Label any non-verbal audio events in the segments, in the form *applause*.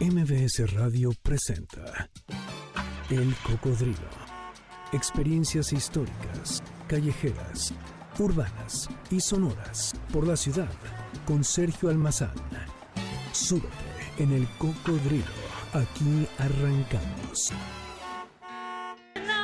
MBS Radio presenta El Cocodrilo. Experiencias históricas, callejeras, urbanas y sonoras por la ciudad con Sergio Almazán. Súbete en El Cocodrilo. Aquí arrancamos.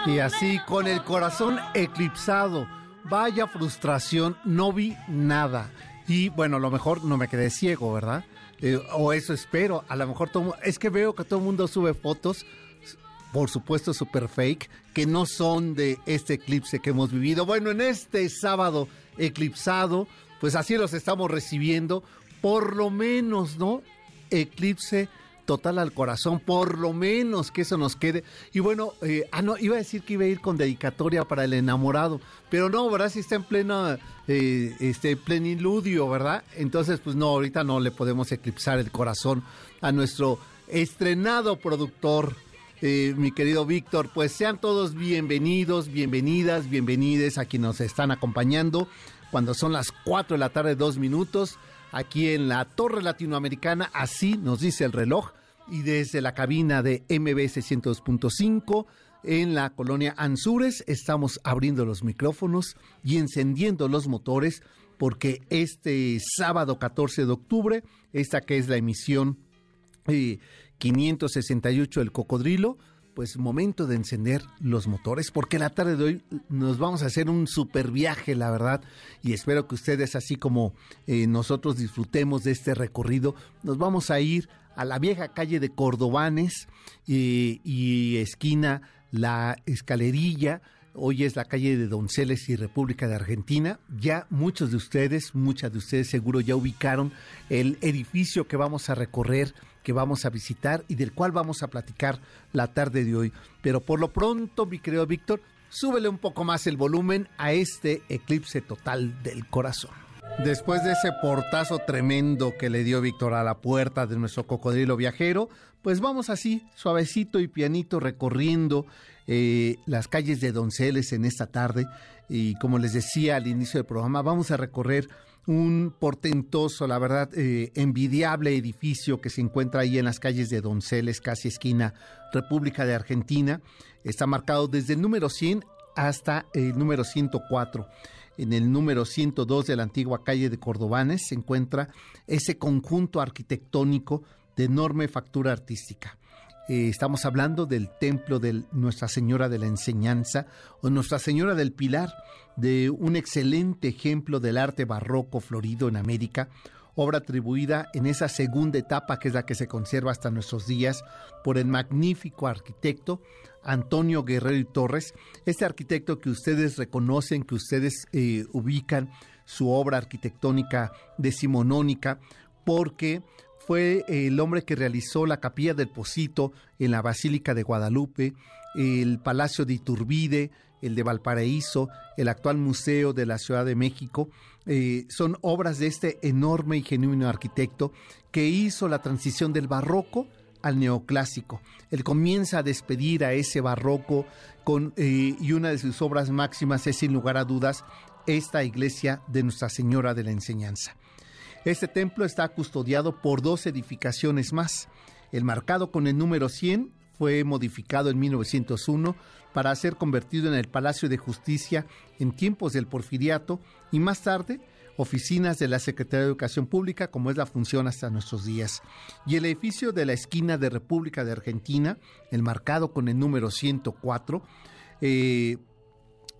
Y así con el corazón eclipsado. Vaya frustración, no vi nada. Y bueno, lo mejor no me quedé ciego, ¿verdad? Eh, o eso espero. A lo mejor todo, es que veo que todo el mundo sube fotos, por supuesto super fake, que no son de este eclipse que hemos vivido. Bueno, en este sábado eclipsado, pues así los estamos recibiendo. Por lo menos, ¿no? Eclipse total al corazón, por lo menos que eso nos quede. Y bueno, eh, ah, no, iba a decir que iba a ir con dedicatoria para el enamorado, pero no, ¿verdad? Si está en plena, eh, este, pleniludio, ¿verdad? Entonces, pues no, ahorita no le podemos eclipsar el corazón a nuestro estrenado productor. Eh, mi querido Víctor, pues sean todos bienvenidos, bienvenidas, bienvenides a quienes nos están acompañando cuando son las 4 de la tarde, dos minutos aquí en la Torre Latinoamericana, así nos dice el reloj, y desde la cabina de MBS 102.5 en la colonia Anzures estamos abriendo los micrófonos y encendiendo los motores porque este sábado 14 de octubre, esta que es la emisión 568 eh, del Cocodrilo, pues momento de encender los motores, porque la tarde de hoy nos vamos a hacer un super viaje, la verdad, y espero que ustedes, así como eh, nosotros disfrutemos de este recorrido, nos vamos a ir a la vieja calle de Cordobanes eh, y esquina La Escalerilla, Hoy es la calle de Donceles y República de Argentina. Ya muchos de ustedes, muchas de ustedes seguro ya ubicaron el edificio que vamos a recorrer que vamos a visitar y del cual vamos a platicar la tarde de hoy. Pero por lo pronto, mi querido Víctor, súbele un poco más el volumen a este eclipse total del corazón. Después de ese portazo tremendo que le dio Víctor a la puerta de nuestro cocodrilo viajero, pues vamos así, suavecito y pianito, recorriendo eh, las calles de Donceles en esta tarde. Y como les decía al inicio del programa, vamos a recorrer un portentoso, la verdad, eh, envidiable edificio que se encuentra ahí en las calles de Donceles, casi esquina República de Argentina. Está marcado desde el número 100 hasta el número 104. En el número 102 de la antigua calle de Cordobanes se encuentra ese conjunto arquitectónico de enorme factura artística. Eh, estamos hablando del templo de Nuestra Señora de la Enseñanza o Nuestra Señora del Pilar, de un excelente ejemplo del arte barroco florido en América, obra atribuida en esa segunda etapa que es la que se conserva hasta nuestros días por el magnífico arquitecto Antonio Guerrero y Torres, este arquitecto que ustedes reconocen, que ustedes eh, ubican su obra arquitectónica decimonónica, porque fue el hombre que realizó la capilla del Pocito en la Basílica de Guadalupe, el Palacio de Iturbide, el de Valparaíso, el actual Museo de la Ciudad de México. Eh, son obras de este enorme y genuino arquitecto que hizo la transición del barroco al neoclásico. Él comienza a despedir a ese barroco con, eh, y una de sus obras máximas es sin lugar a dudas esta iglesia de Nuestra Señora de la Enseñanza. Este templo está custodiado por dos edificaciones más. El marcado con el número 100 fue modificado en 1901 para ser convertido en el Palacio de Justicia en tiempos del Porfiriato y más tarde oficinas de la Secretaría de Educación Pública, como es la función hasta nuestros días. Y el edificio de la esquina de República de Argentina, el marcado con el número 104, eh,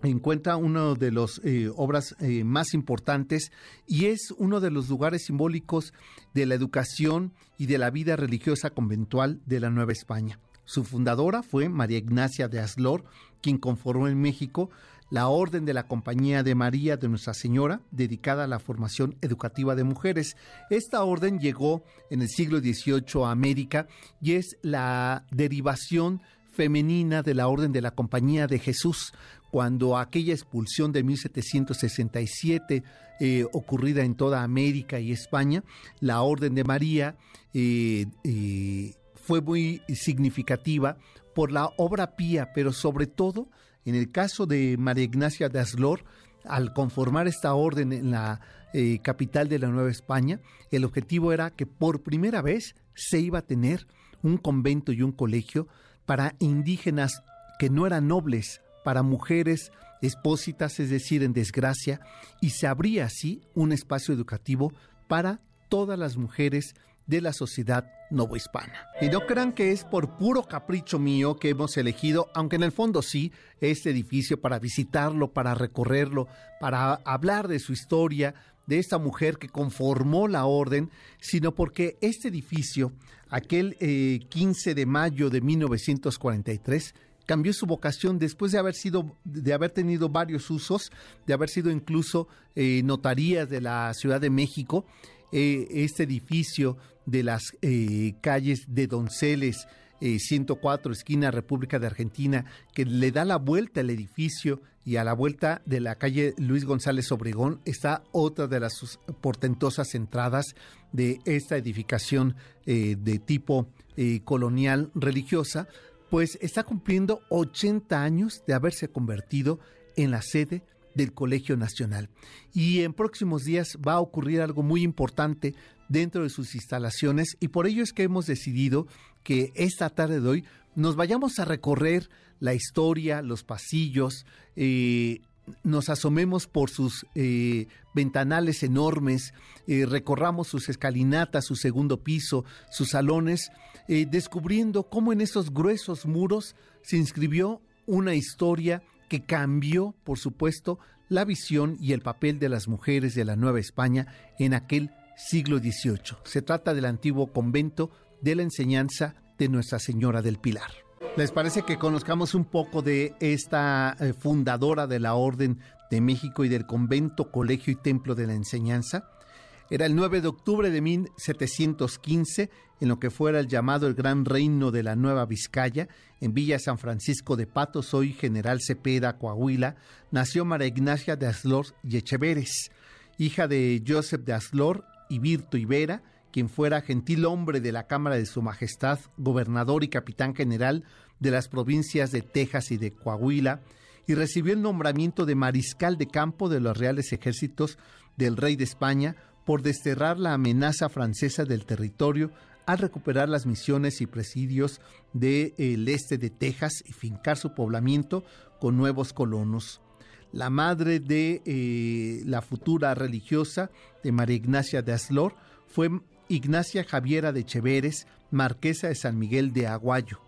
encuentra una de las eh, obras eh, más importantes y es uno de los lugares simbólicos de la educación y de la vida religiosa conventual de la Nueva España. Su fundadora fue María Ignacia de Aslor, quien conformó en México la Orden de la Compañía de María de Nuestra Señora, dedicada a la formación educativa de mujeres. Esta orden llegó en el siglo XVIII a América y es la derivación femenina de la Orden de la Compañía de Jesús, cuando aquella expulsión de 1767 eh, ocurrida en toda América y España, la Orden de María eh, eh, fue muy significativa por la obra pía, pero sobre todo en el caso de María Ignacia de Aslor, al conformar esta orden en la capital de la Nueva España, el objetivo era que por primera vez se iba a tener un convento y un colegio para indígenas que no eran nobles, para mujeres expósitas, es decir, en desgracia, y se abría así un espacio educativo para todas las mujeres de la sociedad novohispana. Y no crean que es por puro capricho mío que hemos elegido, aunque en el fondo sí, este edificio para visitarlo, para recorrerlo, para hablar de su historia, de esta mujer que conformó la orden, sino porque este edificio, aquel 15 eh, de mayo de 1943, cambió su vocación después de haber sido, de haber tenido varios usos, de haber sido incluso eh, notarías de la Ciudad de México. Eh, este edificio de las eh, calles de Donceles, 104, esquina República de Argentina, que le da la vuelta al edificio y a la vuelta de la calle Luis González Obregón está otra de las portentosas entradas de esta edificación de tipo colonial religiosa, pues está cumpliendo 80 años de haberse convertido en la sede del Colegio Nacional. Y en próximos días va a ocurrir algo muy importante dentro de sus instalaciones y por ello es que hemos decidido que esta tarde de hoy nos vayamos a recorrer la historia, los pasillos, eh, nos asomemos por sus eh, ventanales enormes, eh, recorramos sus escalinatas, su segundo piso, sus salones, eh, descubriendo cómo en esos gruesos muros se inscribió una historia que cambió, por supuesto, la visión y el papel de las mujeres de la Nueva España en aquel siglo XVIII. Se trata del antiguo convento de la enseñanza de Nuestra Señora del Pilar. ¿Les parece que conozcamos un poco de esta eh, fundadora de la Orden de México y del convento, colegio y templo de la enseñanza? Era el 9 de octubre de 1715, en lo que fuera el llamado el Gran Reino de la Nueva Vizcaya, en Villa San Francisco de Patos, hoy General Cepeda, Coahuila, nació María Ignacia de Aslor y Echeveres, hija de Joseph de Aslor y Virto Ibera, quien fuera gentil hombre de la Cámara de Su Majestad, gobernador y capitán general de las provincias de Texas y de Coahuila, y recibió el nombramiento de mariscal de campo de los reales ejércitos del rey de España por desterrar la amenaza francesa del territorio al recuperar las misiones y presidios del este de Texas y fincar su poblamiento con nuevos colonos. La madre de eh, la futura religiosa de María Ignacia de Aslor fue Ignacia Javiera de Cheveres, marquesa de San Miguel de Aguayo,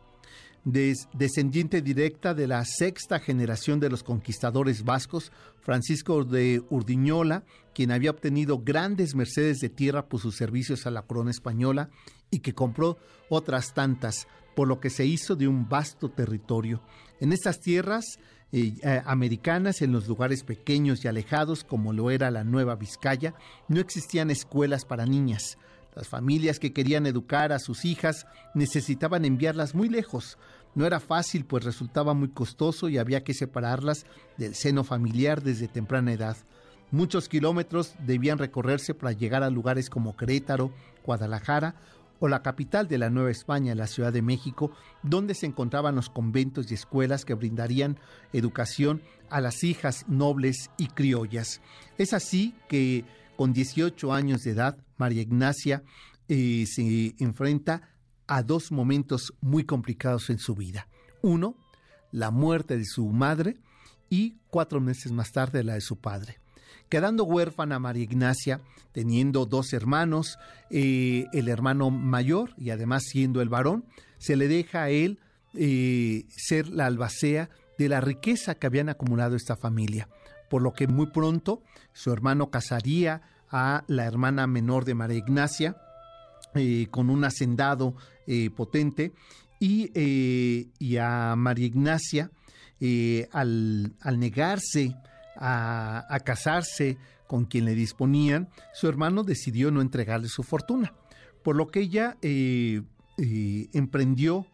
descendiente directa de la sexta generación de los conquistadores vascos, Francisco de Urdiñola, quien había obtenido grandes mercedes de tierra por sus servicios a la corona española y que compró otras tantas, por lo que se hizo de un vasto territorio. En estas tierras eh, eh, americanas, en los lugares pequeños y alejados, como lo era la Nueva Vizcaya, no existían escuelas para niñas. Las familias que querían educar a sus hijas necesitaban enviarlas muy lejos. No era fácil, pues resultaba muy costoso y había que separarlas del seno familiar desde temprana edad. Muchos kilómetros debían recorrerse para llegar a lugares como Querétaro, Guadalajara o la capital de la Nueva España, la Ciudad de México, donde se encontraban los conventos y escuelas que brindarían educación a las hijas nobles y criollas. Es así que con 18 años de edad, María Ignacia eh, se enfrenta a dos momentos muy complicados en su vida. Uno, la muerte de su madre y cuatro meses más tarde la de su padre. Quedando huérfana María Ignacia, teniendo dos hermanos, eh, el hermano mayor y además siendo el varón, se le deja a él eh, ser la albacea de la riqueza que habían acumulado esta familia por lo que muy pronto su hermano casaría a la hermana menor de María Ignacia eh, con un hacendado eh, potente y, eh, a María Ignacia al, negarse a, a, casarse con quien le disponían, su hermano decidió no entregarle su fortuna, por lo que ella emprendió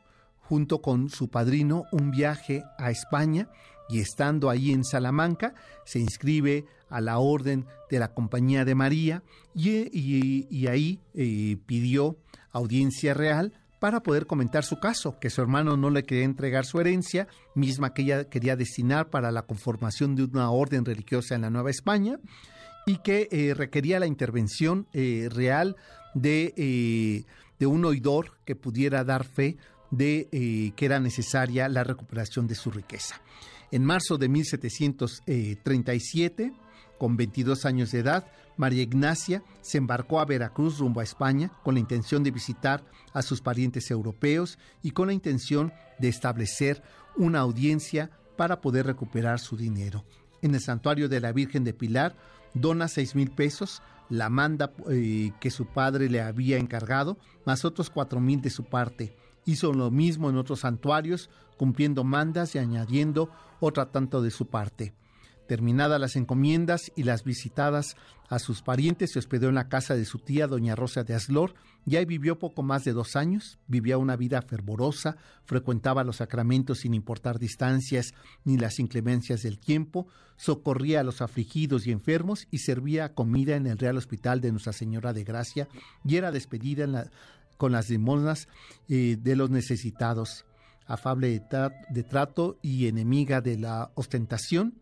junto con su padrino un viaje a España y estando ahí en Salamanca se inscribe a la orden de la Compañía de María y, ahí eh, pidió audiencia real para poder comentar su caso, que su hermano no le quería entregar su herencia, misma que ella quería destinar para la conformación de una orden religiosa en la Nueva España, y que eh, requería la intervención eh, real de, de un oidor que pudiera dar fe de eh, que era necesaria la recuperación de su riqueza. En marzo de 1737, con 22 años de edad, María Ignacia se embarcó a Veracruz rumbo a España con la intención de visitar a sus parientes europeos y con la intención de establecer una audiencia para poder recuperar su dinero. En el santuario de la Virgen de Pilar dona seis mil pesos, la manda eh, que su padre le había encargado, más otros cuatro mil de su parte. Hizo lo mismo en otros santuarios, cumpliendo mandas y añadiendo otra tanto de su parte. Terminadas las encomiendas y las visitadas a sus parientes, se hospedó en la casa de su tía, doña Rosa de Aslor, y ahí vivió poco más de dos años, vivía una vida fervorosa, frecuentaba los sacramentos sin importar distancias ni las inclemencias del tiempo, socorría a los afligidos y enfermos y servía comida en el Real Hospital de Nuestra Señora de Gracia y era despedida con las limosnas eh, de los necesitados, afable de trato y enemiga de la ostentación,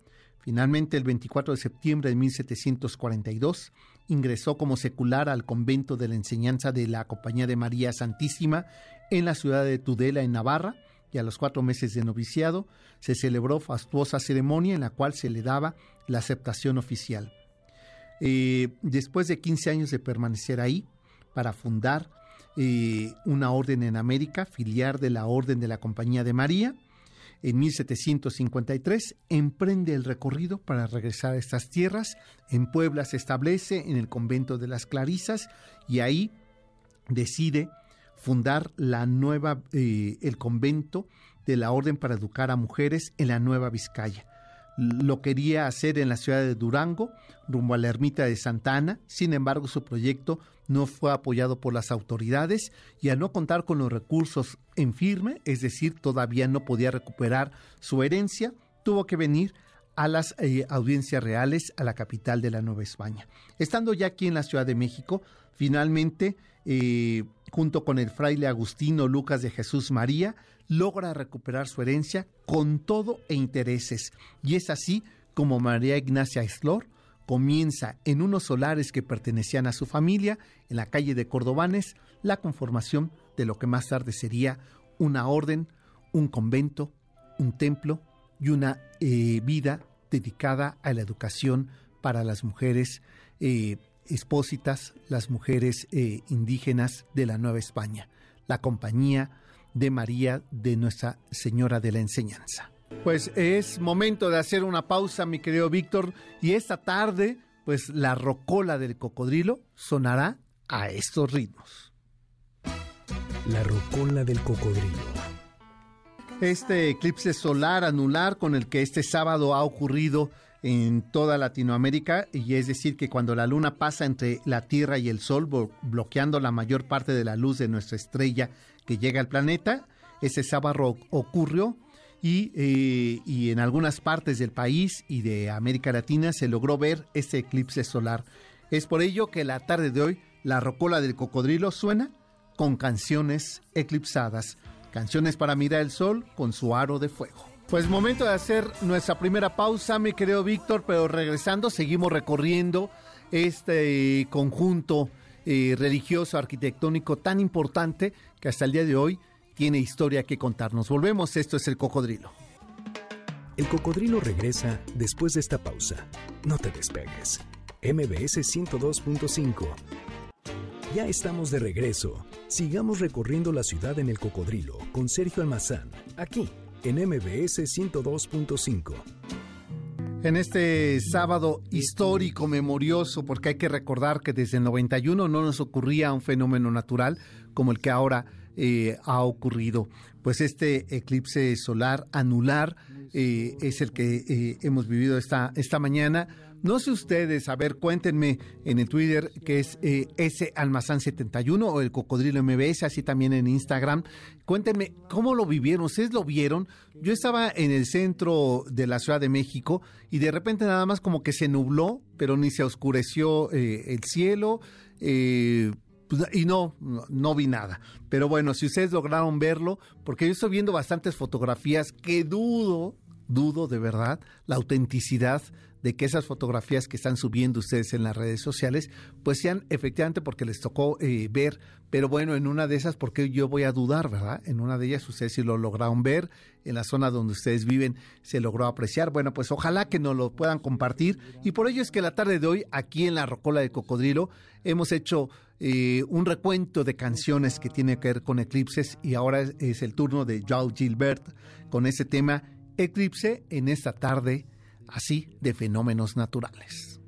Finalmente, el 24 de septiembre de 1742, ingresó como secular al convento de la enseñanza de la Compañía de María Santísima en la ciudad de Tudela, en Navarra, y a los cuatro meses de noviciado se celebró fastuosa ceremonia en la cual se le daba la aceptación oficial. Eh, después de 15 años de permanecer ahí, para fundar una orden en América, filiar de la Orden de la Compañía de María, en 1753 emprende el recorrido para regresar a estas tierras. En Puebla se establece en el convento de las Clarisas y ahí decide fundar la nueva, eh, el convento de la Orden para Educar a Mujeres en la Nueva Vizcaya. Lo quería hacer en la ciudad de Durango, rumbo a la ermita de Santa Ana, sin embargo su proyecto no fue apoyado por las autoridades y al no contar con los recursos en firme, es decir, todavía no podía recuperar su herencia, tuvo que venir a las eh, audiencias reales a la capital de la Nueva España. Estando ya aquí en la Ciudad de México, finalmente, eh, junto con el fraile Agustino Lucas de Jesús María, logra recuperar su herencia con todo e intereses. Y es así como María Ignacia Eslor comienza en unos solares que pertenecían a su familia, en la calle de Cordobanes, la conformación de lo que más tarde sería una orden, un convento, un templo y una eh, vida dedicada a la educación para las mujeres eh, expósitas, las mujeres eh, indígenas de la Nueva España, la compañía de María de Nuestra Señora de la Enseñanza. Pues es momento de hacer una pausa, mi querido Víctor, y esta tarde, pues la rocola del cocodrilo sonará a estos ritmos. La rocola del cocodrilo. Este eclipse solar anular con el que este sábado ha ocurrido en toda Latinoamérica, y es decir, que cuando la luna pasa entre la Tierra y el Sol, bloqueando la mayor parte de la luz de nuestra estrella que llega al planeta, ese sábado ocurrió eh, y, en algunas partes del país y de América Latina se logró ver este eclipse solar. Es por ello que la tarde de hoy la rocola del cocodrilo suena con canciones eclipsadas, canciones para mirar el sol con su aro de fuego. Pues momento de hacer nuestra primera pausa, mi querido Víctor, pero regresando seguimos recorriendo este conjunto eh, religioso arquitectónico tan importante que hasta el día de hoy tiene historia que contarnos. Volvemos, esto es el cocodrilo. El cocodrilo regresa después de esta pausa. No te despegues. MBS 102.5. Ya estamos de regreso. Sigamos recorriendo la ciudad en el cocodrilo con Sergio Almazán, aquí en MBS 102.5. En este sábado histórico, memorioso, porque hay que recordar que desde el 91 no nos ocurría un fenómeno natural como el que ahora eh, ha ocurrido. Pues este eclipse solar anular eh, es el que eh, hemos vivido esta, esta mañana. No sé ustedes, a ver, cuéntenme en el Twitter que es ese Almazán 71 o el Cocodrilo MBS, así también en Instagram. Cuéntenme cómo lo vivieron, ustedes lo vieron. Yo estaba en el centro de la Ciudad de México y de repente nada más como que se nubló, pero ni se oscureció el cielo. Pues, y no, no, vi nada. Pero bueno, si ustedes lograron verlo, porque yo estoy viendo bastantes fotografías que dudo, dudo de verdad la autenticidad de que esas fotografías que están subiendo ustedes en las redes sociales, pues sean efectivamente porque les tocó eh, ver, pero bueno, en una de esas, porque yo voy a dudar, ¿verdad? En una de ellas ustedes sí lo lograron ver, en la zona donde ustedes viven se logró apreciar. Bueno, pues ojalá que nos lo puedan compartir y por ello es que la tarde de hoy, aquí en la Rocola de Cocodrilo, hemos hecho eh, un recuento de canciones que tiene que ver con eclipses y ahora es, es el turno de Joao Gilbert con ese tema Eclipse en esta tarde así de fenómenos naturales.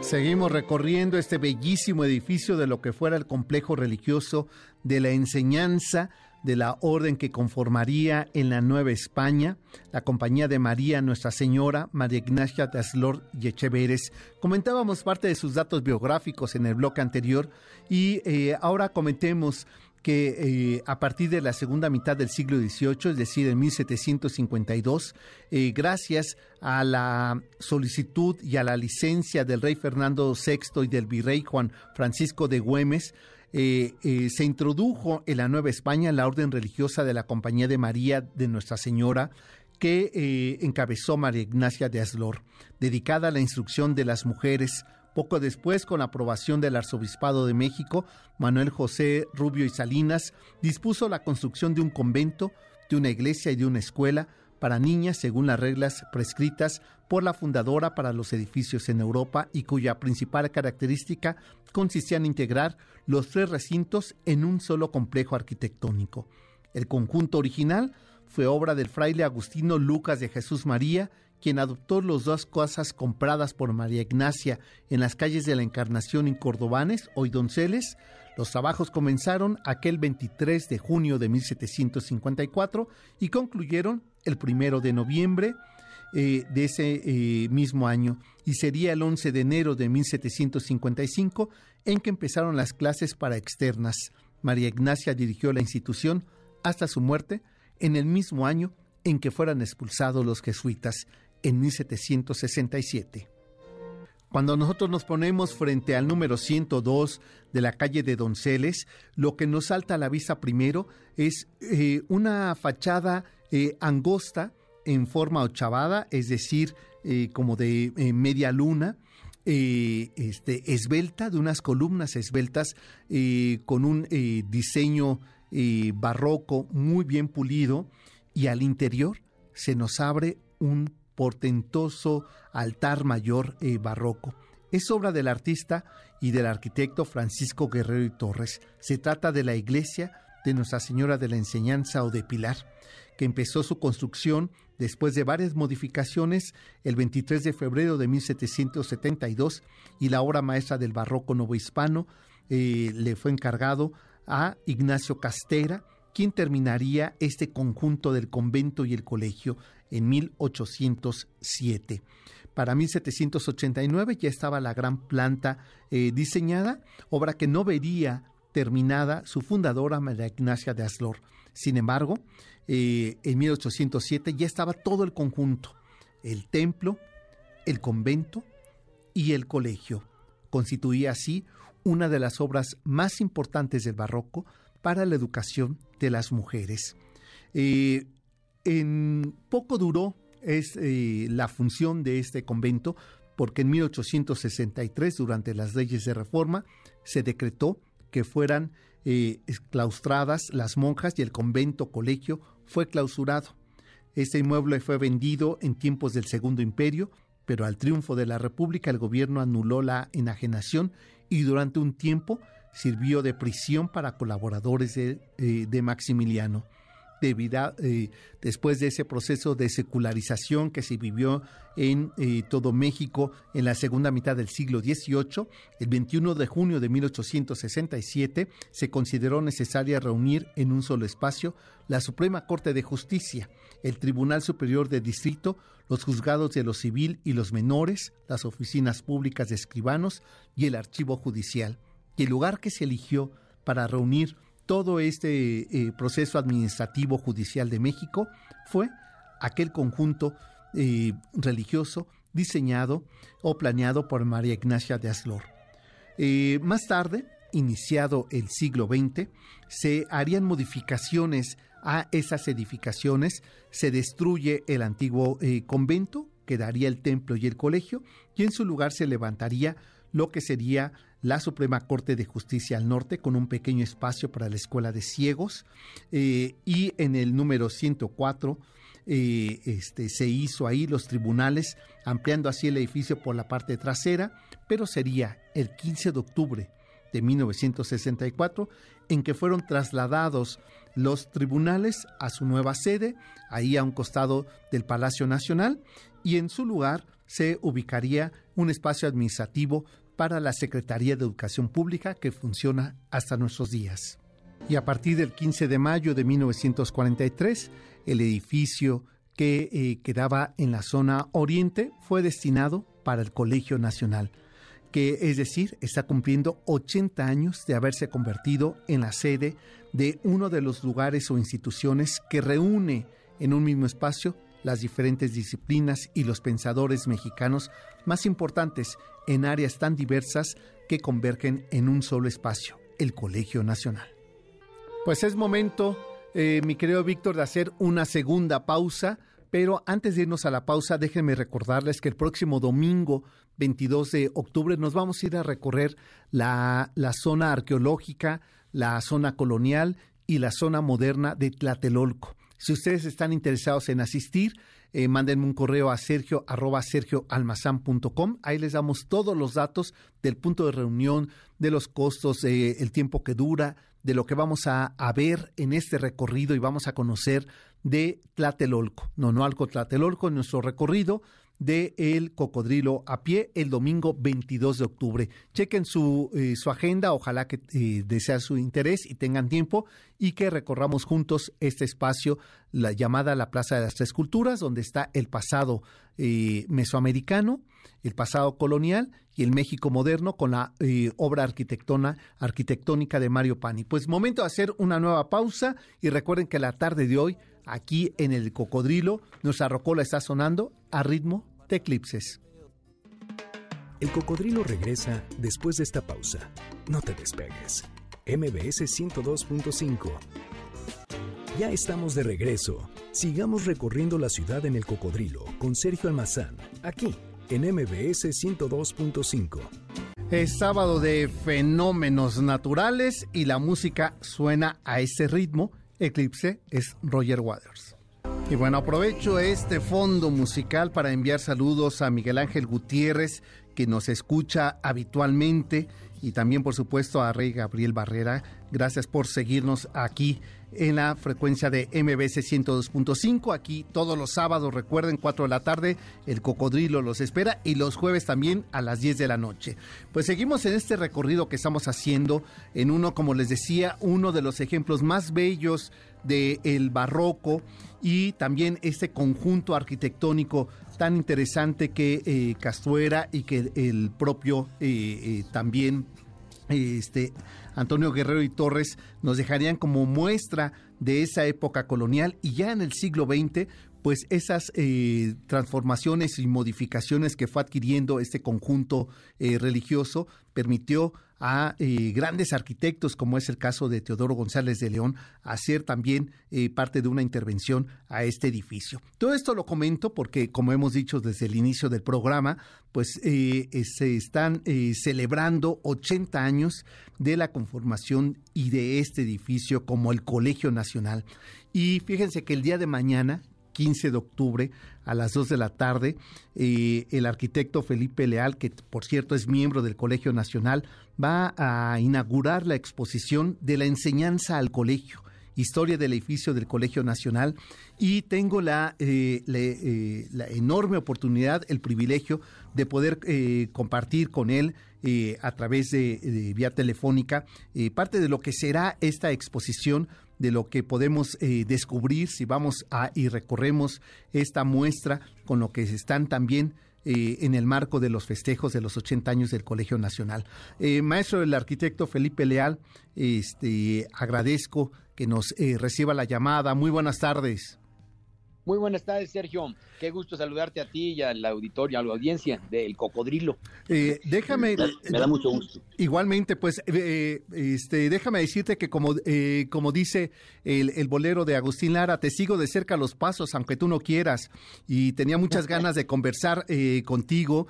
Seguimos recorriendo este bellísimo edificio de lo que fuera el complejo religioso de la enseñanza de la orden que conformaría en la Nueva España la Compañía de María Nuestra Señora, María Ignacia de Aslor y Echeveres. Comentábamos parte de sus datos biográficos en el bloque anterior y eh, ahora comentemos que eh, a partir de la segunda mitad del siglo XVIII, es decir, en 1752, eh, gracias a la solicitud y a la licencia del rey Fernando VI y del virrey Juan Francisco de Güemes, eh, eh, se introdujo en la Nueva España la orden religiosa de la Compañía de María de Nuestra Señora, que eh, encabezó María Ignacia de Aslor, dedicada a la instrucción de las mujeres. Poco después, con aprobación del Arzobispado de México, Manuel José Rubio y Salinas dispuso la construcción de un convento, de una iglesia y de una escuela para niñas según las reglas prescritas por la fundadora para los edificios en Europa y cuya principal característica consistía en integrar los tres recintos en un solo complejo arquitectónico. El conjunto original fue obra del fraile Agustino Lucas de Jesús María, quien adoptó las dos casas compradas por María Ignacia en las calles de la Encarnación en Cordobanes, hoy Donceles, los trabajos comenzaron aquel 23 de junio de 1754 y concluyeron el primero de noviembre eh, de ese eh, mismo año y sería el 11 de enero de 1755 en que empezaron las clases para externas. María Ignacia dirigió la institución hasta su muerte en el mismo año en que fueran expulsados los jesuitas, en 1767. Cuando nosotros nos ponemos frente al número 102 de la calle de Donceles, lo que nos salta a la vista primero es eh, una fachada eh, angosta en forma ochavada, es decir, eh, como de media luna, este, esbelta, de unas columnas esbeltas, con un diseño barroco muy bien pulido, y al interior se nos abre un portentoso altar mayor eh, barroco. Es obra del artista y del arquitecto Francisco Guerrero y Torres. Se trata de la iglesia de Nuestra Señora de la Enseñanza o de Pilar, que empezó su construcción después de varias modificaciones el 23 de febrero de 1772 y la obra maestra del barroco novohispano eh, le fue encargado a Ignacio Castera, quien terminaría este conjunto del convento y el colegio en 1807. Para 1789 ya estaba la gran planta eh, diseñada, obra que no vería terminada su fundadora María Ignacia de Aslor. Sin embargo, eh, en 1807 ya estaba todo el conjunto, el templo, el convento y el colegio. Constituía así una de las obras más importantes del barroco para la educación de las mujeres. Eh, en poco duró es eh, la función de este convento porque en 1863, durante las leyes de reforma, se decretó que fueran eh, claustradas las monjas y el convento colegio fue clausurado. Este inmueble fue vendido en tiempos del Segundo Imperio, pero al triunfo de la República el gobierno anuló la enajenación y durante un tiempo sirvió de prisión para colaboradores de, eh, de Maximiliano. Eh, después de ese proceso de secularización que se vivió en eh, todo México en la segunda mitad del siglo XVIII, el 21 de junio de 1867 se consideró necesaria reunir en un solo espacio la Suprema Corte de Justicia, el Tribunal Superior de Distrito, los juzgados de lo civil y los menores, las oficinas públicas de escribanos y el archivo judicial. Y el lugar que se eligió para reunir todo este eh, proceso administrativo judicial de México fue aquel conjunto eh, religioso diseñado o planeado por María Ignacia de Aslor. Eh, más tarde, iniciado el siglo XX, se harían modificaciones a esas edificaciones, se destruye el antiguo convento, quedaría el templo y el colegio, y en su lugar se levantaría lo que sería la Suprema Corte de Justicia al Norte, con un pequeño espacio para la Escuela de Ciegos, eh, y en el número 104 eh, este, se hizo ahí los tribunales, ampliando así el edificio por la parte trasera, pero sería el 15 de octubre de 1964 en que fueron trasladados los tribunales a su nueva sede, ahí a un costado del Palacio Nacional, y en su lugar se ubicaría un espacio administrativo para la Secretaría de Educación Pública que funciona hasta nuestros días. Y a partir del 15 de mayo de 1943, el edificio que eh, quedaba en la zona oriente fue destinado para el Colegio Nacional, que es decir, está cumpliendo 80 años de haberse convertido en la sede de uno de los lugares o instituciones que reúne en un mismo espacio las diferentes disciplinas y los pensadores mexicanos más importantes en áreas tan diversas que convergen en un solo espacio, el Colegio Nacional. Pues es momento, eh, mi querido Víctor, de hacer una segunda pausa, pero antes de irnos a la pausa, déjenme recordarles que el próximo domingo 22 de octubre nos vamos a ir a recorrer la, la zona arqueológica, la zona colonial y la zona moderna de Tlatelolco. Si ustedes están interesados en asistir, eh, mándenme un correo a sergio arroba sergioalmazán.com. Ahí les damos todos los datos del punto de reunión, de los costos, eh, el tiempo que dura, de lo que vamos a, a, ver en este recorrido y vamos a conocer de Tlatelolco, no, no algo Tlatelolco, en nuestro recorrido de El Cocodrilo a pie el domingo 22 de octubre. Chequen su, eh, su agenda, ojalá que eh, desea su interés y tengan tiempo y que recorramos juntos este espacio, la llamada la Plaza de las Tres Culturas, donde está el pasado eh, mesoamericano, el pasado colonial y el México moderno con la obra arquitectona, arquitectónica de Mario Pani. Pues momento de hacer una nueva pausa y recuerden que la tarde de hoy aquí en el Cocodrilo, nuestra rocola está sonando a ritmo de eclipses. El Cocodrilo regresa después de esta pausa. No te despegues. MBS 102.5. Ya estamos de regreso. Sigamos recorriendo la ciudad en el Cocodrilo con Sergio Almazán, aquí en MBS 102.5. Es sábado de fenómenos naturales y la música suena a ese ritmo Eclipse es Roger Waters. Y bueno, aprovecho este fondo musical para enviar saludos a Miguel Ángel Gutiérrez, que nos escucha habitualmente, y también, por supuesto, a Rey Gabriel Barrera. Gracias por seguirnos aquí en la frecuencia de MBC 102.5. Aquí todos los sábados, recuerden, 4 de la tarde, el cocodrilo los espera y los jueves también a las 10 de la noche. Pues seguimos en este recorrido que estamos haciendo en uno, como les decía, uno de los ejemplos más bellos del barroco y también este conjunto arquitectónico tan interesante que eh, Castuera y que el propio eh, eh, también este Antonio Guerrero y Torres nos dejarían como muestra de esa época colonial y ya en el siglo XX pues esas eh, transformaciones y modificaciones que fue adquiriendo este conjunto eh, religioso permitió a eh, grandes arquitectos, como es el caso de Teodoro González de León, hacer también parte de una intervención a este edificio. Todo esto lo comento porque, como hemos dicho desde el inicio del programa, pues se están celebrando 80 años de la conformación y de este edificio como el Colegio Nacional. Y fíjense que el día de mañana, 15 de octubre a las 2 de la tarde. Eh, el arquitecto Felipe Leal, que por cierto es miembro del Colegio Nacional, va a inaugurar la exposición de la enseñanza al colegio historia del edificio del Colegio Nacional y tengo la, eh, eh, enorme oportunidad, el privilegio de poder compartir con él a través de vía telefónica parte de lo que será esta exposición de lo que podemos eh, descubrir si vamos a y recorremos esta muestra con lo que están también eh, en el marco de los festejos de los 80 años del Colegio Nacional. Eh, maestro del arquitecto Felipe Leal, este, agradezco que nos reciba la llamada. Muy buenas tardes. Muy buenas tardes, Sergio. Qué gusto saludarte a ti y al auditorio, a la audiencia del Cocodrilo. Eh, déjame. Me, da mucho gusto. Igualmente, pues, eh, este, déjame decirte que como, eh, como dice el, el, bolero de Agustín Lara, te sigo de cerca los pasos, aunque tú no quieras. Y tenía muchas *laughs* ganas de conversar contigo,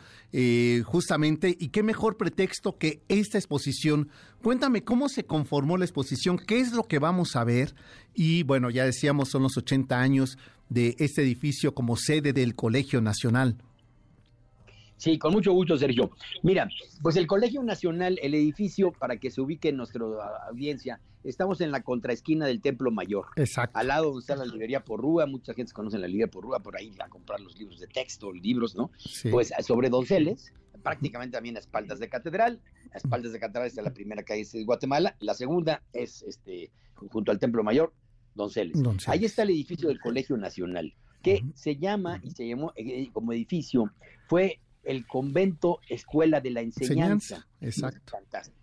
justamente. Y qué mejor pretexto que esta exposición. Cuéntame cómo se conformó la exposición, qué es lo que vamos a ver. Y bueno, ya decíamos, son los 80 años de este edificio como sede del Colegio Nacional. Sí, con mucho gusto, Sergio. Mira, pues el Colegio Nacional, el edificio, para que se ubique en nuestra audiencia, estamos en la contraesquina del Templo Mayor. Exacto. Al lado donde está la librería Porrúa, mucha gente conoce la librería Porrúa, por ahí a comprar los libros de texto, libros, ¿no? Pues sobre Donceles, prácticamente también a espaldas de Catedral. A espaldas de Catedral está la primera calle de Guatemala, la segunda es este junto al Templo Mayor, Donceles. Ahí está el edificio del Colegio Nacional, que se llama y se llamó eh, como edificio, fue el convento Escuela de la Enseñanza. Exacto. Fantástico.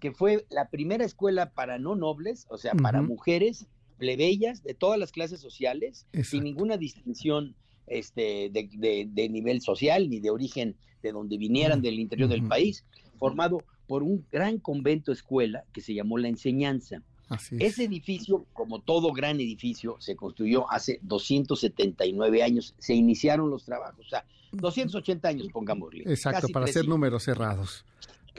Que fue la primera escuela para no nobles, o sea, para mujeres plebeyas de todas las clases sociales, sin ninguna distinción este, de, nivel social ni de origen de donde vinieran del interior del país, formado por un gran convento escuela que se llamó La Enseñanza. Ese edificio, como todo gran edificio, se construyó hace 279 años. Se iniciaron los trabajos, o sea, 280 años, pongámosle. Exacto, para hacer números cerrados.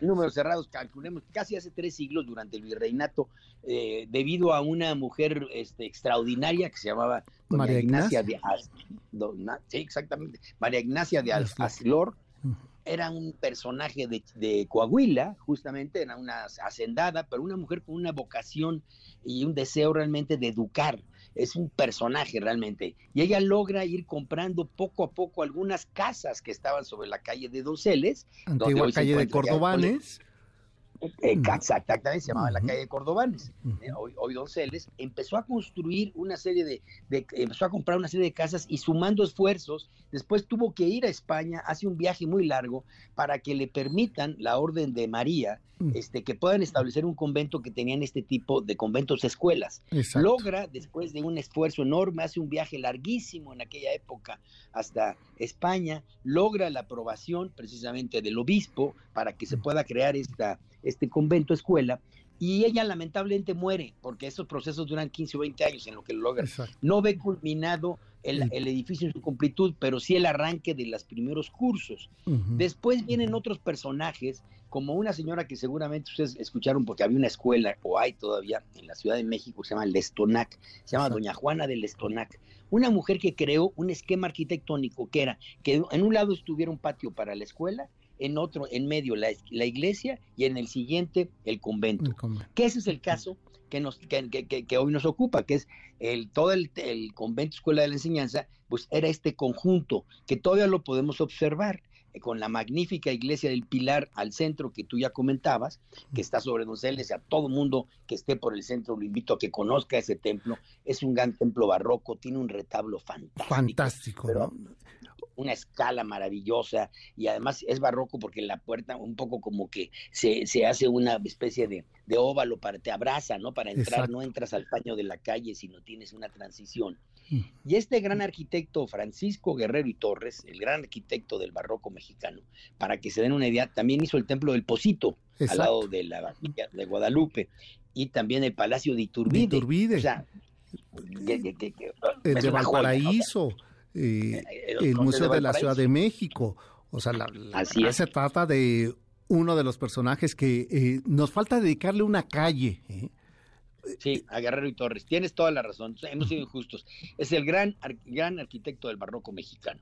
Números cerrados, calculemos, casi hace tres siglos durante el virreinato, eh, debido a una mujer este, extraordinaria que se llamaba María Ignacia, de sí, exactamente, María Ignacia de Aslor era un personaje de, Coahuila, justamente, era una hacendada, pero una mujer con una vocación y un deseo realmente de educar. Es un personaje realmente. Y ella logra ir comprando poco a poco algunas casas que estaban sobre la calle de Donceles. Antigua calle de Cordobanes. Exactamente, se llamaba la calle de Cordobanes, eh, hoy, hoy, Donceles, empezó a construir una serie de, empezó a comprar una serie de casas y sumando esfuerzos, después tuvo que ir a España, hace un viaje muy largo para que le permitan la orden de María, este, que puedan establecer un convento que tenían este tipo de conventos escuelas. Logra, después de un esfuerzo enorme, hace un viaje larguísimo en aquella época hasta España, logra la aprobación precisamente del obispo para que se pueda crear esta este convento escuela y ella lamentablemente muere porque esos procesos duran 15 o 20 años en lo que lo logra. No ve culminado el, edificio en su completud, pero sí el arranque de los primeros cursos. Después vienen otros personajes, como una señora que seguramente ustedes escucharon porque había una escuela, o hay todavía, en la Ciudad de México, se llama Lestonac, se llama Doña Juana de Lestonac, una mujer que creó un esquema arquitectónico que era que en un lado estuviera un patio para la escuela, en otro, en medio la, la iglesia y en el siguiente el convento. Que ese es el caso que, nos, que, hoy nos ocupa, que es el, todo el, convento escuela de la enseñanza, pues era este conjunto que todavía lo podemos observar con la magnífica iglesia del Pilar al centro que tú ya comentabas, que está sobre Donceles, a todo mundo que esté por el centro lo invito a que conozca ese templo, es un gran templo barroco, tiene un retablo fantástico. Fantástico, una escala maravillosa y además es barroco porque la puerta un poco como que se, se hace una especie de, de, óvalo para te abraza, ¿no? Para entrar, no entras al paño de la calle, sino tienes una transición. Y este gran arquitecto Francisco Guerrero y Torres, el gran arquitecto del barroco mexicano, para que se den una idea, también hizo el templo del Posito, al lado de la de Guadalupe, y también el Palacio de Iturbide. Iturbide. O sea, el de Valparaíso. Eh, el Museo de, la Ciudad de México. O sea, la, se trata de uno de los personajes que eh, nos falta dedicarle una calle. ¿eh? Sí, a Guerrero y Torres. Tienes toda la razón. Hemos sido injustos. Es el gran, gran arquitecto del barroco mexicano.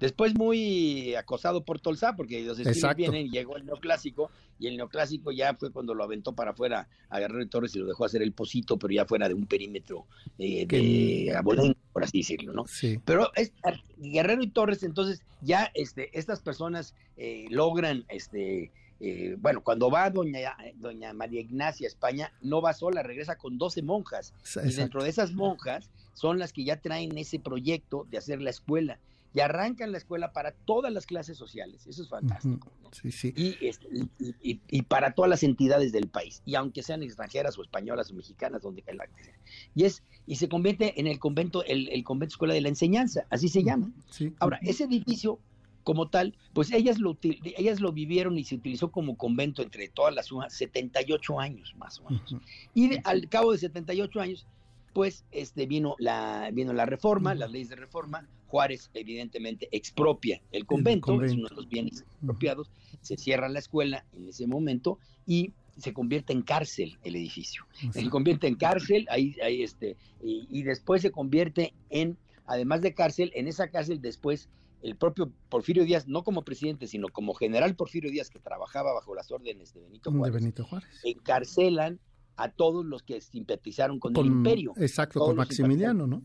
Después muy acosado por Tolsá, porque los estilos vienen, llegó el neoclásico, y el neoclásico ya fue cuando lo aventó para afuera a Guerrero y Torres y lo dejó hacer el posito, pero ya fuera de un perímetro eh, de Abolín, por así decirlo, ¿no? Sí. Pero es, Guerrero y Torres, entonces, ya este, estas personas eh, logran, este, eh, bueno, cuando va doña, doña María Ignacia a España, no va sola, regresa con 12 monjas, y dentro de esas monjas son las que ya traen ese proyecto de hacer la escuela. Y arrancan la escuela para todas las clases sociales. Eso es fantástico. Sí, sí. Este, y, y, para todas las entidades del país, y aunque sean extranjeras o españolas o mexicanas, donde la Y es y se convierte en el convento, el, el convento escuela de la enseñanza, así se llama. Ahora, ese edificio como tal, pues ellas lo, ellas lo vivieron y se utilizó como convento entre todas las 78 años más o menos. Y al cabo de 78 años, pues este, vino, la, vino la reforma, las leyes de reforma, Juárez evidentemente expropia el convento, es uno de los bienes expropiados, se cierra la escuela en ese momento y se convierte en cárcel el edificio. Se convierte en cárcel, ahí, ahí este, y, y después se convierte en, además de cárcel, en esa cárcel después el propio Porfirio Díaz, no como presidente, sino como general Porfirio Díaz, que trabajaba bajo las órdenes de Benito Juárez, encarcelan a todos los que simpatizaron con, el imperio. Exacto, con Maximiliano, ¿no?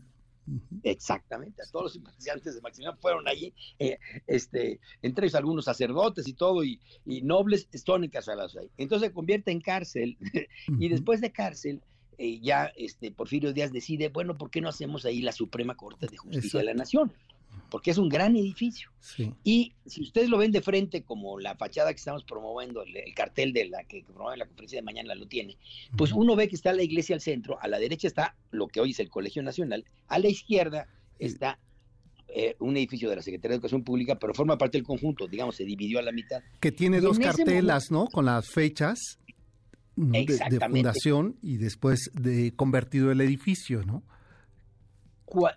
Exactamente, a todos los simpatizantes de Maximiliano fueron allí, eh, este, entre ellos algunos sacerdotes y todo, y, nobles están encarcelados ahí. Entonces se convierte en cárcel, *laughs* y después de cárcel, eh, ya este, Porfirio Díaz decide, bueno, ¿por qué no hacemos ahí la Suprema Corte de Justicia de la Nación? Porque es un gran edificio. Y si ustedes lo ven de frente, como la fachada que estamos promoviendo, el, cartel de la que promueve la conferencia de mañana lo tiene, pues uno ve que está la iglesia al centro, a la derecha está lo que hoy es el Colegio Nacional, a la izquierda está eh, un edificio de la Secretaría de Educación Pública, pero forma parte del conjunto, digamos, se dividió a la mitad. Que tiene dos cartelas, ¿no? Con las fechas de, de, fundación y después de convertido el edificio, ¿no?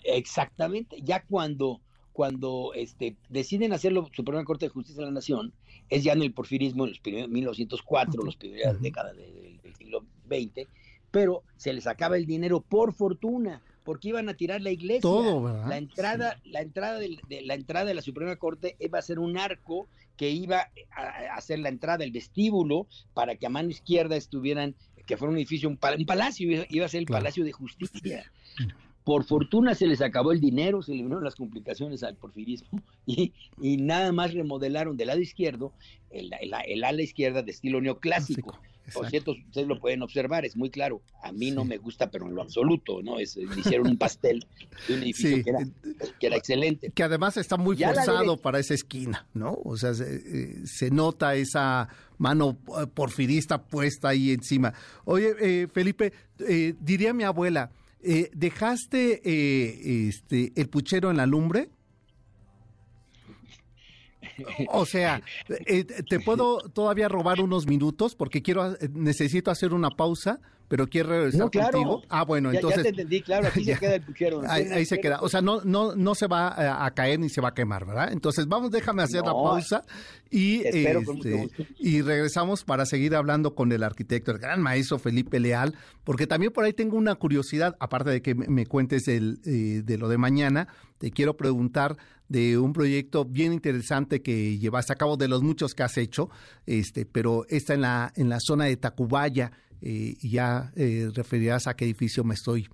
Exactamente, ya cuando cuando este, deciden hacerlo Suprema Corte de Justicia de la Nación, es ya en el porfirismo, en los primeros 1904, los primeras décadas del siglo XX, pero se les acaba el dinero por fortuna, porque iban a tirar la iglesia. Todo, ¿verdad? La entrada, la entrada de, la entrada de la Suprema Corte iba a ser un arco que iba a hacer la entrada, el vestíbulo, para que a mano izquierda estuvieran, que fuera un edificio, un, palacio, iba a ser el Palacio de Justicia. Por fortuna se les acabó el dinero, se eliminaron las complicaciones al porfirismo *laughs* y, y nada más remodelaron del lado izquierdo el, ala izquierda de estilo neoclásico. Por cierto, ustedes lo pueden observar, es muy claro. A mí no me gusta, pero en lo absoluto, ¿no? Es, hicieron un pastel de un edificio que, era, excelente. Que además está muy forzado para esa esquina, ¿no? O sea, se, eh, nota esa mano eh, porfirista puesta ahí encima. Oye, eh, Felipe, diría mi abuela, eh, ¿Dejaste eh, este, el puchero en la lumbre? O sea, eh, te puedo todavía robar unos minutos porque quiero, necesito hacer una pausa pero quiere regresar no, claro. contigo. Ah, bueno, entonces. Ya te entendí, claro, aquí *laughs* se queda el puchero. Ahí, se queda. O sea, no, no, no se va a, caer ni se va a quemar, ¿verdad? Entonces, vamos, déjame hacer la pausa y, este, y regresamos para seguir hablando con el arquitecto, el gran maestro Felipe Leal, porque también por ahí tengo una curiosidad, aparte de que me cuentes el, eh, de lo de mañana, te quiero preguntar de un proyecto bien interesante que llevaste a cabo de los muchos que has hecho, este, pero está en la, en la zona de Tacubaya eh, ya eh, referirás a qué edificio me estoy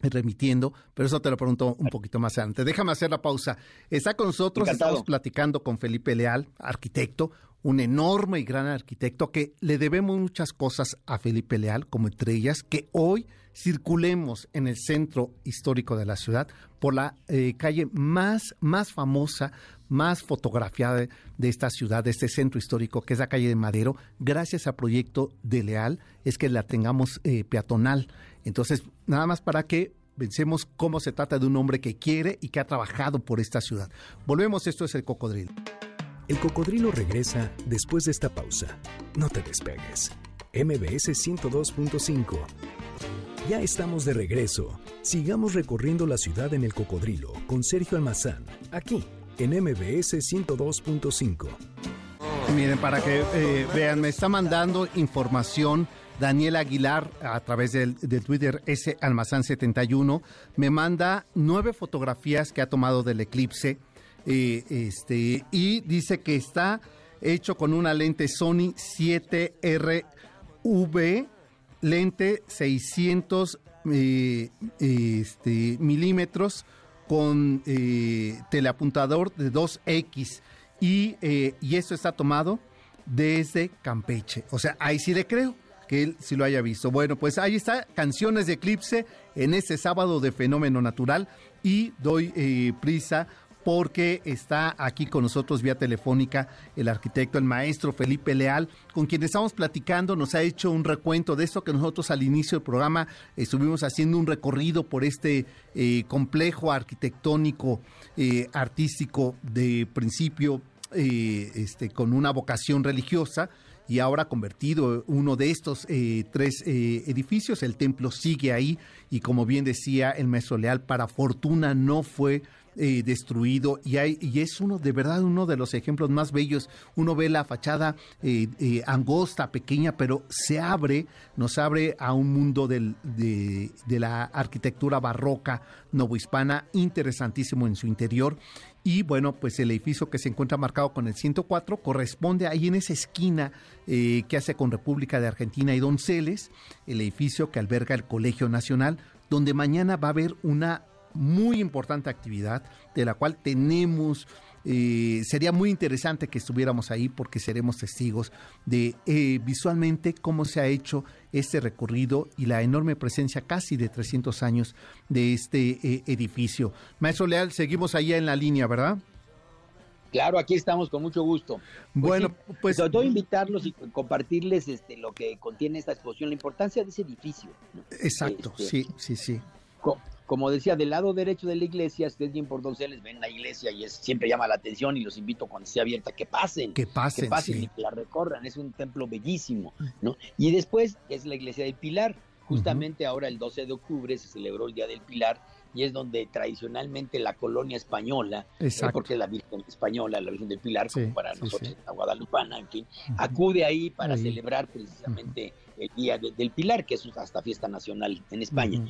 remitiendo, pero eso te lo pregunto un poquito más adelante. Déjame hacer la pausa. Está con nosotros, estamos platicando con Felipe Leal, arquitecto, un enorme y gran arquitecto que le debemos muchas cosas a Felipe Leal, como entre ellas que hoy circulemos en el centro histórico de la ciudad por la eh, calle más, más famosa, más fotografiada de, esta ciudad, de este centro histórico, que es la calle de Madero, gracias al proyecto de Leal, es que la tengamos eh, peatonal. Entonces, nada más para que vencemos cómo se trata de un hombre que quiere y que ha trabajado por esta ciudad. Volvemos, esto es el cocodrilo. El cocodrilo regresa después de esta pausa. No te despegues. MBS 102.5 ya estamos de regreso. Sigamos recorriendo la ciudad en el cocodrilo con Sergio Almazán, aquí en MBS 102.5. Miren, para que eh, vean, me está mandando información Daniel Aguilar a través del, Twitter S Almazán 71. Me manda nueve fotografías que ha tomado del eclipse eh, este, y dice que está hecho con una lente Sony 7RV lente 600 eh, este, milímetros con eh, teleapuntador de 2X y, eh, y esto está tomado desde Campeche. O sea, ahí sí le creo que él sí lo haya visto. Bueno, pues ahí está, Canciones de Eclipse en este sábado de Fenómeno Natural y doy prisa porque está aquí con nosotros vía telefónica el arquitecto, el maestro Felipe Leal, con quien estamos platicando, nos ha hecho un recuento de esto que nosotros al inicio del programa estuvimos haciendo un recorrido por este eh, complejo arquitectónico, eh, artístico de principio, eh, este, con una vocación religiosa y ahora convertido uno de estos tres edificios. El templo sigue ahí y como bien decía el maestro Leal, para fortuna no fue eh, destruido y, hay, y es uno de verdad uno de los ejemplos más bellos. Uno ve la fachada eh, eh, angosta, pequeña, pero se abre, nos abre a un mundo del, de, la arquitectura barroca novohispana interesantísimo en su interior. Y bueno, pues el edificio que se encuentra marcado con el 104 corresponde ahí en esa esquina que hace con República de Argentina y Donceles, el edificio que alberga el Colegio Nacional, donde mañana va a haber una muy importante actividad de la cual tenemos eh, sería muy interesante que estuviéramos ahí porque seremos testigos de eh, visualmente cómo se ha hecho este recorrido y la enorme presencia casi de 300 años de este eh, edificio. Maestro Leal, seguimos allá en la línea, ¿verdad? Claro, aquí estamos con mucho gusto. Pues bueno, pues sobre todo invitarlos y compartirles este, lo que contiene esta exposición, la importancia de ese edificio. Exacto, este, sí, sí, sí como decía, del lado derecho de la iglesia, ustedes bien por Donceles ven la iglesia y es, siempre llama la atención y los invito cuando esté abierta que pasen. Que pasen, que pasen y que la recorran. Es un templo bellísimo, ¿no? Y después es la iglesia del Pilar. Justamente ahora el 12 de octubre se celebró el Día del Pilar y es donde tradicionalmente la colonia española, eh, porque es la Virgen española, la Virgen del Pilar, como para nosotros, la guadalupana, en fin, acude ahí para celebrar precisamente el Día del Pilar, que es hasta fiesta nacional en España.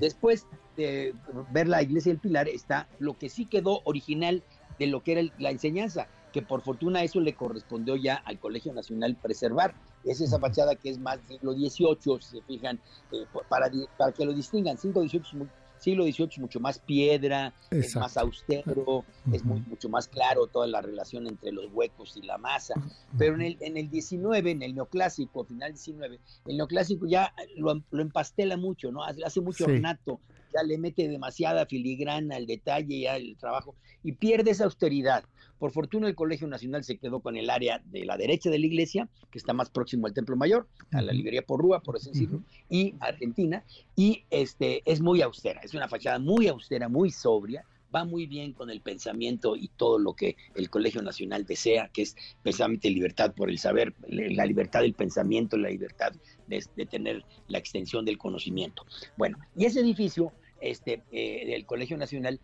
después de ver la iglesia del Pilar está lo que sí quedó original de lo que era la enseñanza, que por fortuna eso le correspondió ya al Colegio Nacional preservar. Es esa fachada que es más siglo XVIII, si se fijan, eh, para, para que lo distingan, siglo XVIII siglo XVIII mucho más piedra, es más austero, es mucho más claro toda la relación entre los huecos y la masa. Pero en el, en el 19, en el neoclásico, final 19, el neoclásico ya lo, empastela mucho, ¿no? Hace, mucho ornato, le mete demasiada filigrana al detalle, ya el trabajo, y pierde esa austeridad. Por fortuna el Colegio Nacional se quedó con el área de la derecha de la iglesia, que está más próximo al Templo Mayor, a la librería Porrúa, por así decirlo, y Argentina, y este es muy austera, es una fachada muy austera, muy sobria, va muy bien con el pensamiento y todo lo que el Colegio Nacional desea, que es precisamente libertad por el saber, la libertad del pensamiento, la libertad de, tener la extensión del conocimiento. Bueno, y ese edificio este, eh, del Colegio Nacional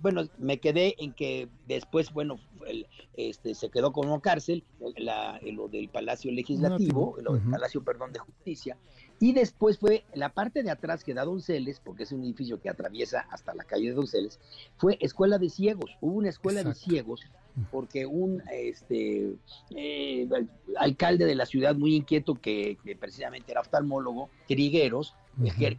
bueno, me quedé en que después, bueno, este, se quedó como cárcel, la, lo del Palacio Legislativo, lo del Palacio, perdón, de Justicia, y después fue la parte de atrás que da Donceles, porque es un edificio que atraviesa hasta la calle de Donceles, fue escuela de ciegos, hubo una escuela de ciegos porque un este eh, alcalde de la ciudad muy inquieto que, precisamente era oftalmólogo, Trigueros,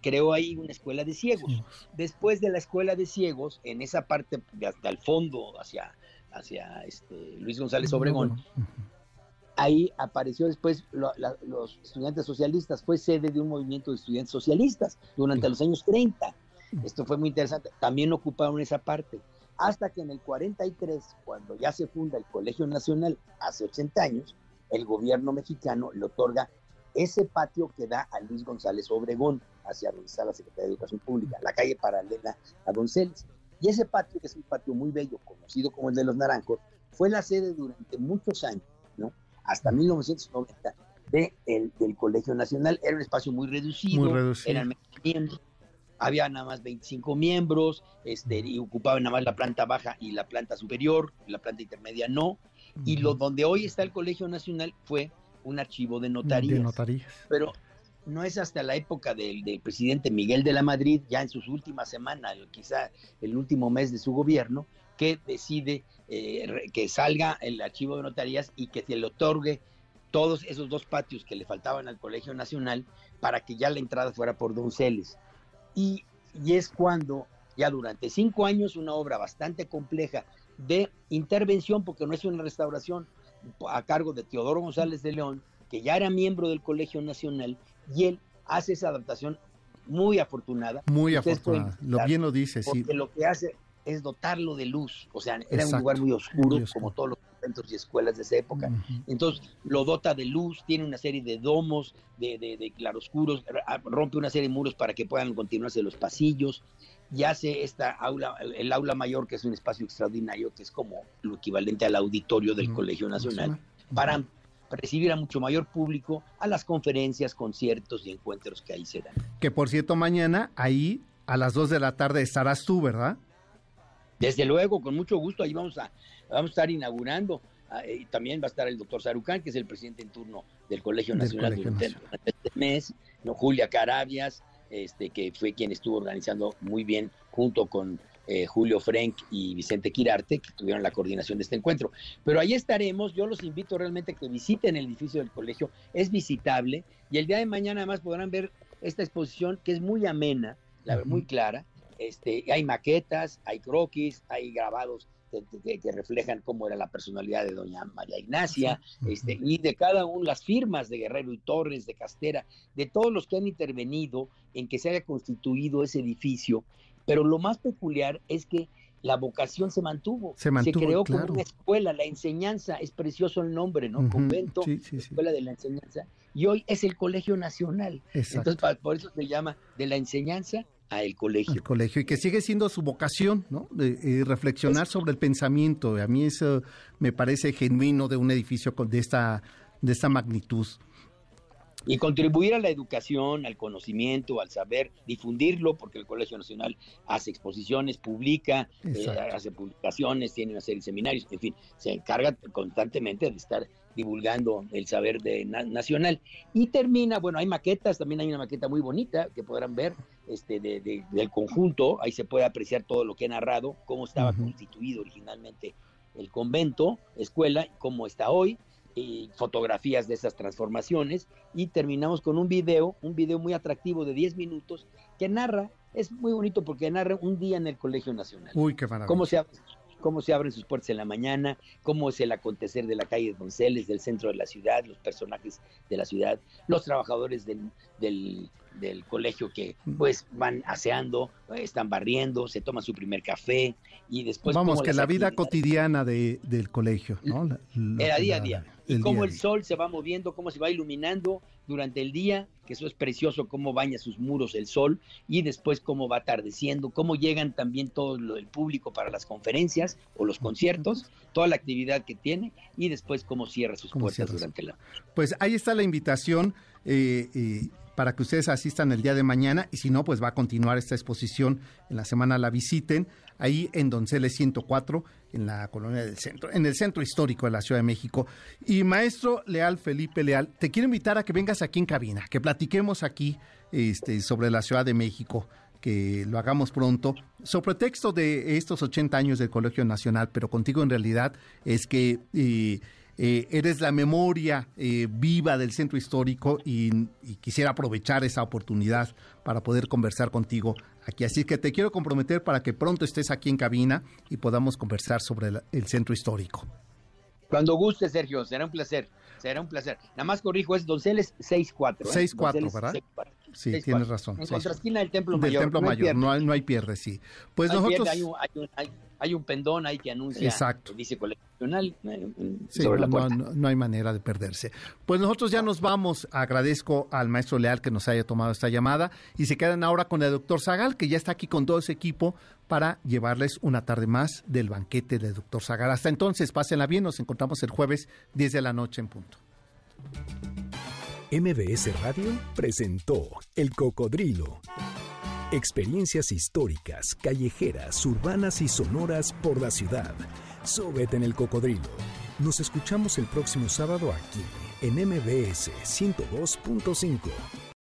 creó ahí una escuela de ciegos. Después de la escuela de ciegos, en esa parte de hasta el fondo, hacia, hacia este, Luis González Obregón, ahí apareció después los estudiantes socialistas, fue sede de un movimiento de estudiantes socialistas durante los años 30. Esto fue muy interesante. También ocuparon esa parte. Hasta que en el 43, cuando ya se funda el Colegio Nacional, hace 80 años, el gobierno mexicano le otorga ese patio que da a Luis González Obregón, hacia donde está la Secretaría de Educación Pública, la calle paralela a Donceles. Y ese patio, que es un patio muy bello, conocido como el de los Naranjos, fue la sede durante muchos años, ¿no? hasta 1990, de del Colegio Nacional. Era un espacio muy reducido, muy reducido. eran miembros, había nada más 25 miembros, este, y ocupaban nada más la planta baja y la planta superior, la planta intermedia no. Y lo donde hoy está el Colegio Nacional fue un archivo de notarías. De notarías. Pero no es hasta la época del, presidente Miguel de la Madrid, ya en sus últimas semanas, quizá el último mes de su gobierno, que decide eh, que salga el archivo de notarías y que se le otorgue todos esos dos patios que le faltaban al Colegio Nacional para que ya la entrada fuera por Donceles. Y, y es cuando, ya durante cinco años, una obra bastante compleja de intervención, porque no es una restauración, a cargo de Teodoro González de León, que ya era miembro del Colegio Nacional, y él hace esa adaptación muy afortunada. Muy afortunada, lo bien lo dice, sí. lo que hace, es dotarlo de luz. O sea, era un lugar muy oscuro, como todos los centros y escuelas de esa época. Entonces, lo dota de luz, tiene una serie de domos, de, de, claroscuros, rompe una serie de muros para que puedan continuarse los pasillos y hace esta aula, el aula mayor, que es un espacio extraordinario, que es como lo equivalente al auditorio del Colegio Nacional, para recibir a mucho mayor público a las conferencias, conciertos y encuentros que ahí se dan. Que por cierto, mañana ahí a las 2 de la tarde estarás tú, ¿verdad? Desde luego, con mucho gusto, ahí vamos a, vamos a estar inaugurando. Ah, y también va a estar el doctor Sarucán, que es el presidente en turno del Colegio Nacional durante, este mes, no, Julia Carabias, este, que fue quien estuvo organizando muy bien junto con eh, Julio Frank y Vicente Quirarte, que tuvieron la coordinación de este encuentro. Pero ahí estaremos, yo los invito realmente a que visiten el edificio del colegio, es visitable y el día de mañana además podrán ver esta exposición que es muy amena, la, muy clara. Este, hay maquetas, hay croquis, hay grabados que, reflejan cómo era la personalidad de doña María Ignacia, este, y de cada una, las firmas de Guerrero y Torres, de Castera, de todos los que han intervenido en que se haya constituido ese edificio pero lo más peculiar es que la vocación se mantuvo. Se, creó como una escuela, la enseñanza, es precioso el nombre, ¿no? Convento, Escuela de la Enseñanza, y hoy es el Colegio Nacional. Entonces, por eso se llama de la enseñanza a el colegio. El colegio, y que sigue siendo su vocación, ¿no? De, reflexionar sobre el pensamiento. A mí eso me parece genuino de un edificio de esta, de esta magnitud y contribuir a la educación, al conocimiento, al saber, difundirlo, porque el Colegio Nacional hace exposiciones, publica, eh, hace publicaciones, tiene una serie de seminarios, en fin, se encarga constantemente de estar divulgando el saber de, nacional. Y termina, bueno, hay maquetas, también hay una maqueta muy bonita que podrán ver este, de, del conjunto, ahí se puede apreciar todo lo que he narrado, cómo estaba constituido originalmente el convento, escuela, cómo está hoy, y fotografías de esas transformaciones y terminamos con un video, un video muy atractivo de 10 minutos que narra, es muy bonito porque narra un día en el Colegio Nacional. Uy, qué maravilla. Cómo se, cómo se abren sus puertas en la mañana, cómo es el acontecer de la calle Donceles, del centro de la ciudad, los personajes de la ciudad, los trabajadores del, del, del colegio que pues van aseando, están barriendo, se toman su primer café y después... Vamos, que la vida cotidiana de, del colegio, ¿no? Era día a día. Y cómo el sol se va moviendo, cómo se va iluminando durante el día, que eso es precioso, cómo baña sus muros el sol, y después cómo va atardeciendo, cómo llegan también todo el público para las conferencias o los conciertos, toda la actividad que tiene, y después cómo cierra sus puertas durante la... Pues ahí está la invitación. Eh, eh, para que ustedes asistan el día de mañana y si no, pues va a continuar esta exposición en la semana la visiten ahí en Donceles 104 en la colonia del centro, en el centro histórico de la Ciudad de México. Y maestro Leal Felipe Leal, te quiero invitar a que vengas aquí en cabina, que platiquemos aquí este, sobre la Ciudad de México que lo hagamos pronto, sobre texto de estos 80 años del Colegio Nacional, pero contigo en realidad es que eh, eh, eres la memoria eh, viva del centro histórico y, quisiera aprovechar esa oportunidad para poder conversar contigo aquí. Así que te quiero comprometer para que pronto estés aquí en cabina y podamos conversar sobre el, centro histórico. Cuando guste, Sergio, será un placer. Será un placer. Nada más corrijo, es Donceles 64. 64, ¿eh? ¿verdad? Sí, tienes razón. En contraesquina del Templo Mayor. Del Templo no Mayor, no, hay, no hay pierde, sí. Pues nosotros... hay, un, hay, hay un pendón ahí que anuncia, Exacto. dice coleccional no, hay manera de perderse. Pues nosotros ya nos vamos. Agradezco al maestro Leal que nos haya tomado esta llamada y se quedan ahora con el doctor Zagal, que ya está aquí con todo ese equipo para llevarles una tarde más del banquete del doctor Zagal. Hasta entonces, pásenla bien, nos encontramos el jueves 10 de la noche en punto. MBS Radio presentó El Cocodrilo. Experiencias históricas, callejeras, urbanas y sonoras por la ciudad. Súbete en el cocodrilo. Nos escuchamos el próximo sábado aquí en MBS 102.5.